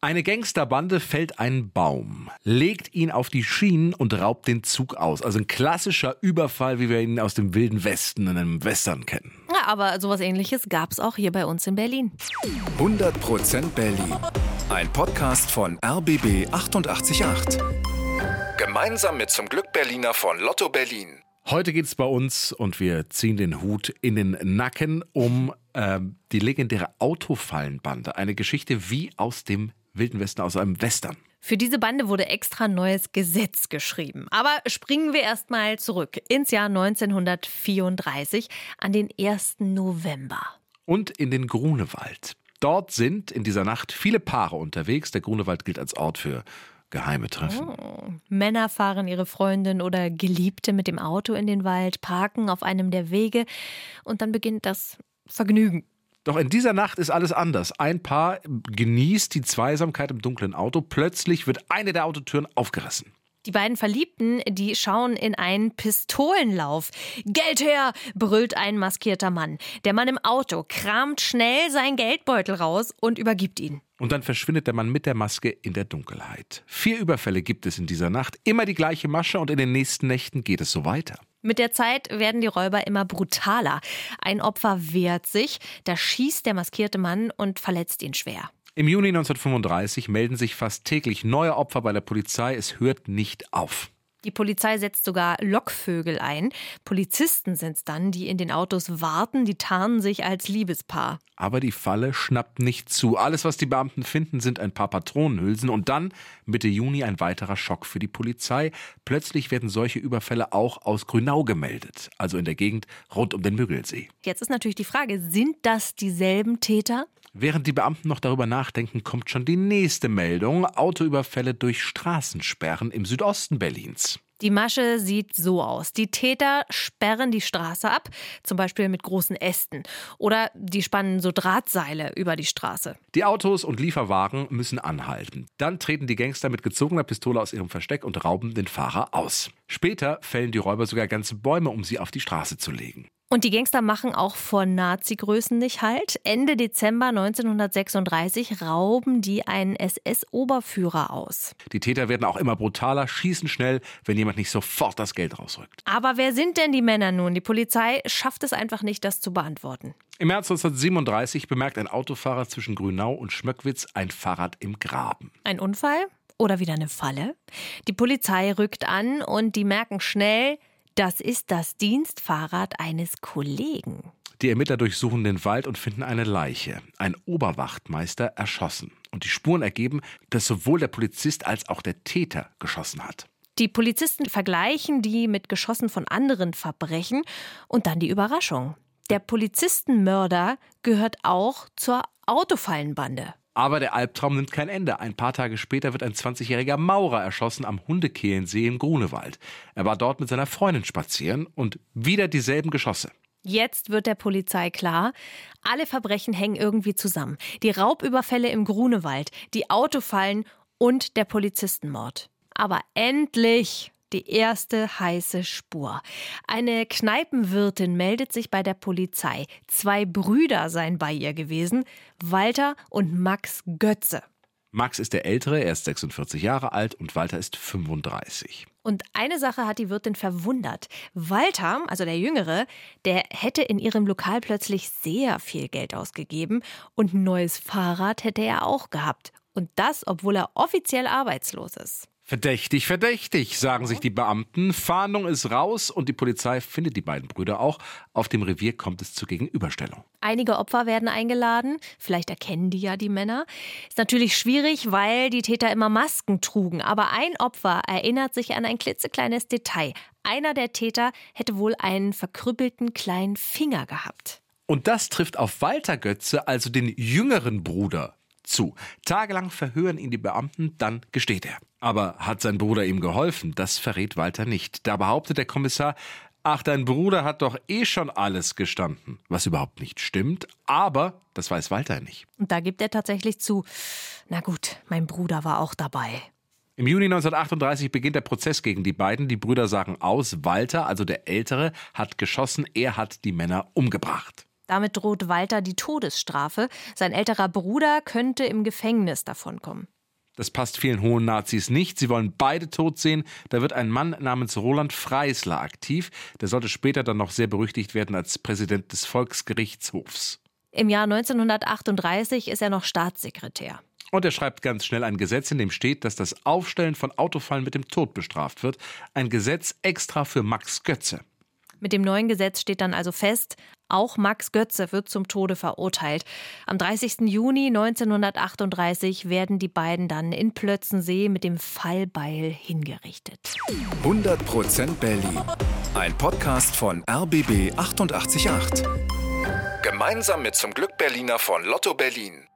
Eine Gangsterbande fällt einen Baum, legt ihn auf die Schienen und raubt den Zug aus. Also ein klassischer Überfall, wie wir ihn aus dem Wilden Westen in einem Western kennen. Ja, aber sowas ähnliches gab es auch hier bei uns in Berlin. 100% Berlin. Ein Podcast von RBB 888. Gemeinsam mit zum Glück Berliner von Lotto Berlin. Heute geht es bei uns und wir ziehen den Hut in den Nacken um äh, die legendäre Autofallenbande. Eine Geschichte wie aus dem Wilden Westen, aus einem Western. Für diese Bande wurde extra neues Gesetz geschrieben. Aber springen wir erstmal zurück ins Jahr 1934 an den 1. November. Und in den Grunewald. Dort sind in dieser Nacht viele Paare unterwegs. Der Grunewald gilt als Ort für geheime Treffen. Oh. Männer fahren ihre Freundin oder Geliebte mit dem Auto in den Wald, parken auf einem der Wege und dann beginnt das Vergnügen. Doch in dieser Nacht ist alles anders. Ein Paar genießt die Zweisamkeit im dunklen Auto. Plötzlich wird eine der Autotüren aufgerissen. Die beiden Verliebten, die schauen in einen Pistolenlauf. Geld her, brüllt ein maskierter Mann. Der Mann im Auto kramt schnell seinen Geldbeutel raus und übergibt ihn. Und dann verschwindet der Mann mit der Maske in der Dunkelheit. Vier Überfälle gibt es in dieser Nacht, immer die gleiche Masche und in den nächsten Nächten geht es so weiter. Mit der Zeit werden die Räuber immer brutaler. Ein Opfer wehrt sich, da schießt der maskierte Mann und verletzt ihn schwer. Im Juni 1935 melden sich fast täglich neue Opfer bei der Polizei. Es hört nicht auf. Die Polizei setzt sogar Lockvögel ein. Polizisten sind es dann, die in den Autos warten, die tarnen sich als Liebespaar. Aber die Falle schnappt nicht zu. Alles, was die Beamten finden, sind ein paar Patronenhülsen und dann Mitte Juni ein weiterer Schock für die Polizei. Plötzlich werden solche Überfälle auch aus Grünau gemeldet, also in der Gegend rund um den Müggelsee. Jetzt ist natürlich die Frage, sind das dieselben Täter? Während die Beamten noch darüber nachdenken, kommt schon die nächste Meldung. Autoüberfälle durch Straßensperren im Südosten Berlins. Die Masche sieht so aus. Die Täter sperren die Straße ab, zum Beispiel mit großen Ästen. Oder die spannen so Drahtseile über die Straße. Die Autos und Lieferwagen müssen anhalten. Dann treten die Gangster mit gezogener Pistole aus ihrem Versteck und rauben den Fahrer aus. Später fällen die Räuber sogar ganze Bäume, um sie auf die Straße zu legen. Und die Gangster machen auch vor Nazi-Größen nicht halt. Ende Dezember 1936 rauben die einen SS-Oberführer aus. Die Täter werden auch immer brutaler, schießen schnell, wenn jemand nicht sofort das Geld rausrückt. Aber wer sind denn die Männer nun? Die Polizei schafft es einfach nicht, das zu beantworten. Im März 1937 bemerkt ein Autofahrer zwischen Grünau und Schmöckwitz ein Fahrrad im Graben. Ein Unfall? Oder wieder eine Falle? Die Polizei rückt an und die merken schnell, das ist das Dienstfahrrad eines Kollegen. Die Ermittler durchsuchen den Wald und finden eine Leiche. Ein Oberwachtmeister erschossen. Und die Spuren ergeben, dass sowohl der Polizist als auch der Täter geschossen hat. Die Polizisten vergleichen die mit Geschossen von anderen Verbrechen und dann die Überraschung. Der Polizistenmörder gehört auch zur Autofallenbande. Aber der Albtraum nimmt kein Ende. Ein paar Tage später wird ein 20-jähriger Maurer erschossen am Hundekehlensee im Grunewald. Er war dort mit seiner Freundin spazieren und wieder dieselben Geschosse. Jetzt wird der Polizei klar, alle Verbrechen hängen irgendwie zusammen. Die Raubüberfälle im Grunewald, die Autofallen und der Polizistenmord. Aber endlich die erste heiße Spur. Eine Kneipenwirtin meldet sich bei der Polizei. Zwei Brüder seien bei ihr gewesen, Walter und Max Götze. Max ist der Ältere, er ist 46 Jahre alt und Walter ist 35. Und eine Sache hat die Wirtin verwundert. Walter, also der Jüngere, der hätte in ihrem Lokal plötzlich sehr viel Geld ausgegeben und ein neues Fahrrad hätte er auch gehabt. Und das, obwohl er offiziell arbeitslos ist. Verdächtig, verdächtig, sagen sich die Beamten. Fahndung ist raus und die Polizei findet die beiden Brüder auch. Auf dem Revier kommt es zur Gegenüberstellung. Einige Opfer werden eingeladen. Vielleicht erkennen die ja die Männer. Ist natürlich schwierig, weil die Täter immer Masken trugen. Aber ein Opfer erinnert sich an ein klitzekleines Detail. Einer der Täter hätte wohl einen verkrüppelten kleinen Finger gehabt. Und das trifft auf Walter Götze, also den jüngeren Bruder zu. Tagelang verhören ihn die Beamten, dann gesteht er. Aber hat sein Bruder ihm geholfen? Das verrät Walter nicht. Da behauptet der Kommissar, ach, dein Bruder hat doch eh schon alles gestanden. Was überhaupt nicht stimmt, aber das weiß Walter nicht. Und da gibt er tatsächlich zu, na gut, mein Bruder war auch dabei. Im Juni 1938 beginnt der Prozess gegen die beiden. Die Brüder sagen aus, Walter, also der Ältere, hat geschossen, er hat die Männer umgebracht. Damit droht Walter die Todesstrafe. Sein älterer Bruder könnte im Gefängnis davonkommen. Das passt vielen hohen Nazis nicht. Sie wollen beide tot sehen. Da wird ein Mann namens Roland Freisler aktiv. Der sollte später dann noch sehr berüchtigt werden als Präsident des Volksgerichtshofs. Im Jahr 1938 ist er noch Staatssekretär. Und er schreibt ganz schnell ein Gesetz, in dem steht, dass das Aufstellen von Autofallen mit dem Tod bestraft wird. Ein Gesetz extra für Max Götze. Mit dem neuen Gesetz steht dann also fest, auch Max Götze wird zum Tode verurteilt. Am 30. Juni 1938 werden die beiden dann in Plötzensee mit dem Fallbeil hingerichtet. 100% Berlin. Ein Podcast von RBB 888. Gemeinsam mit zum Glück Berliner von Lotto Berlin.